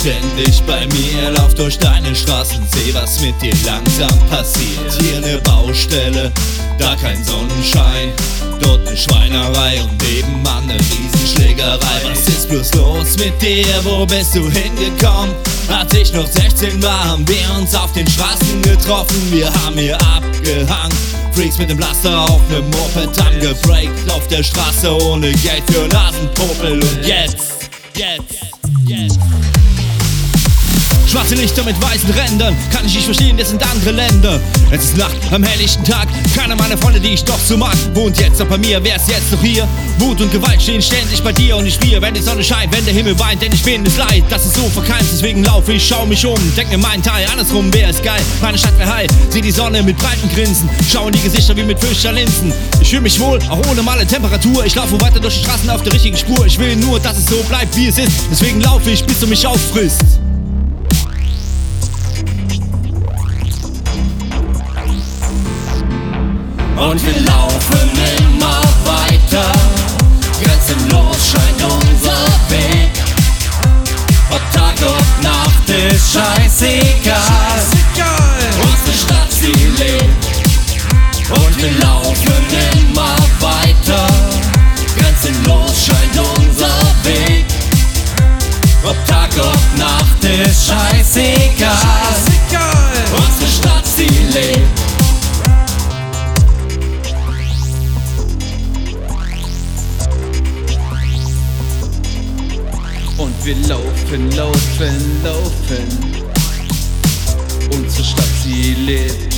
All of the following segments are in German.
ständig bei mir, lauf durch deine Straßen, seh was mit dir langsam passiert. Hier ne Baustelle, da kein Sonnenschein, dort ne Schweinerei und nebenan ne Riesenschlägerei. Was ist bloß los mit dir, wo bist du hingekommen? Als ich noch 16 war, haben wir uns auf den Straßen getroffen, wir haben hier abgehangen. Freaks mit dem Laster auf nem Moped angebreakt auf der Straße ohne Geld für Nasenpopel und jetzt, jetzt, jetzt. Schwarze Lichter mit weißen Rändern, kann ich nicht verstehen, das sind andere Länder. Es ist Nacht am helllichten Tag, keiner meiner Freunde, die ich doch so mag, wohnt jetzt noch bei mir, wer ist jetzt noch hier? Wut und Gewalt stehen ständig bei dir und ich spiele, wenn die Sonne scheint, wenn der Himmel weint, denn ich bin es leid, dass es so verkeimt, deswegen laufe ich, schau mich um, denk mir meinen Teil, andersrum wäre es geil, meine Stadt wäre heil, sieh die Sonne mit breiten Grinsen, schau in die Gesichter wie mit Fischerlinsen. Ich fühle mich wohl, auch ohne normale Temperatur, ich laufe weiter durch die Straßen auf der richtigen Spur, ich will nur, dass es so bleibt, wie es ist, deswegen laufe ich, bis du mich auffrisst. Wir laufen immer weiter. Grenzenlos scheint unser Weg. Ob Tag und Nacht ist scheißegal. Unsere Stadt, sie lebt. Und wir laufen, laufen, laufen. Unsere Stadt, sie lebt.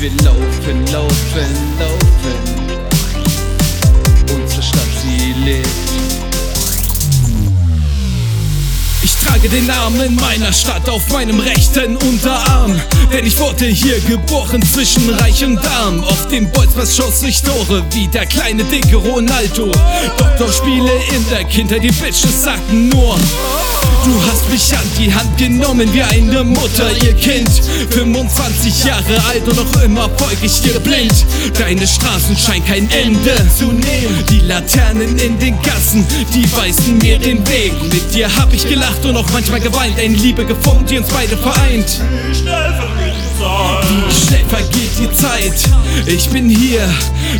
Wir laufen, laufen, laufen. Unsere Stadt, sie lebt. Ich trage den Namen meiner Stadt auf meinem rechten Unterarm. Denn ich wurde hier geboren zwischen Reich und Arm. Auf dem Bolzplatz schoss ich Tore wie der kleine dicke Ronaldo. Doktorspiele in der Kindheit, die Bitches sagten nur. Die Hand genommen wie eine Mutter, ihr Kind. 25 Jahre alt und noch immer folg ich dir blind. Deine Straßen scheinen kein Ende zu nehmen. Die Laternen in den Gassen, die weisen mir den Weg. Mit dir hab ich gelacht und auch manchmal geweint. Eine Liebe geformt, die uns beide vereint. Wie schnell vergeht die Zeit. Ich bin hier,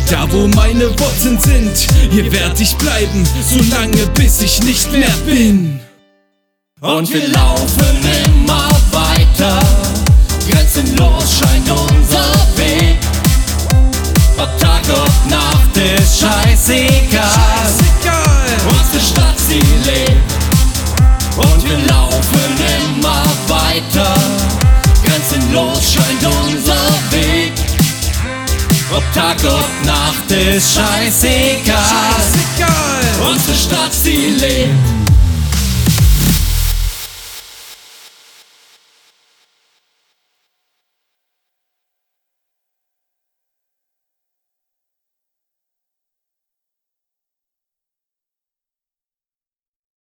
da wo meine Wurzeln sind. Hier werd ich bleiben, solange bis ich nicht mehr bin. Und wir laufen immer weiter. Grenzenlos scheint unser Weg. Ob Tag und Nacht ist scheißegal. Unsere Stadt, sie lebt. Und wir laufen immer weiter. Grenzenlos scheint unser Weg. Ob Tag und Nacht ist scheißegal. Unsere Stadt, sie lebt.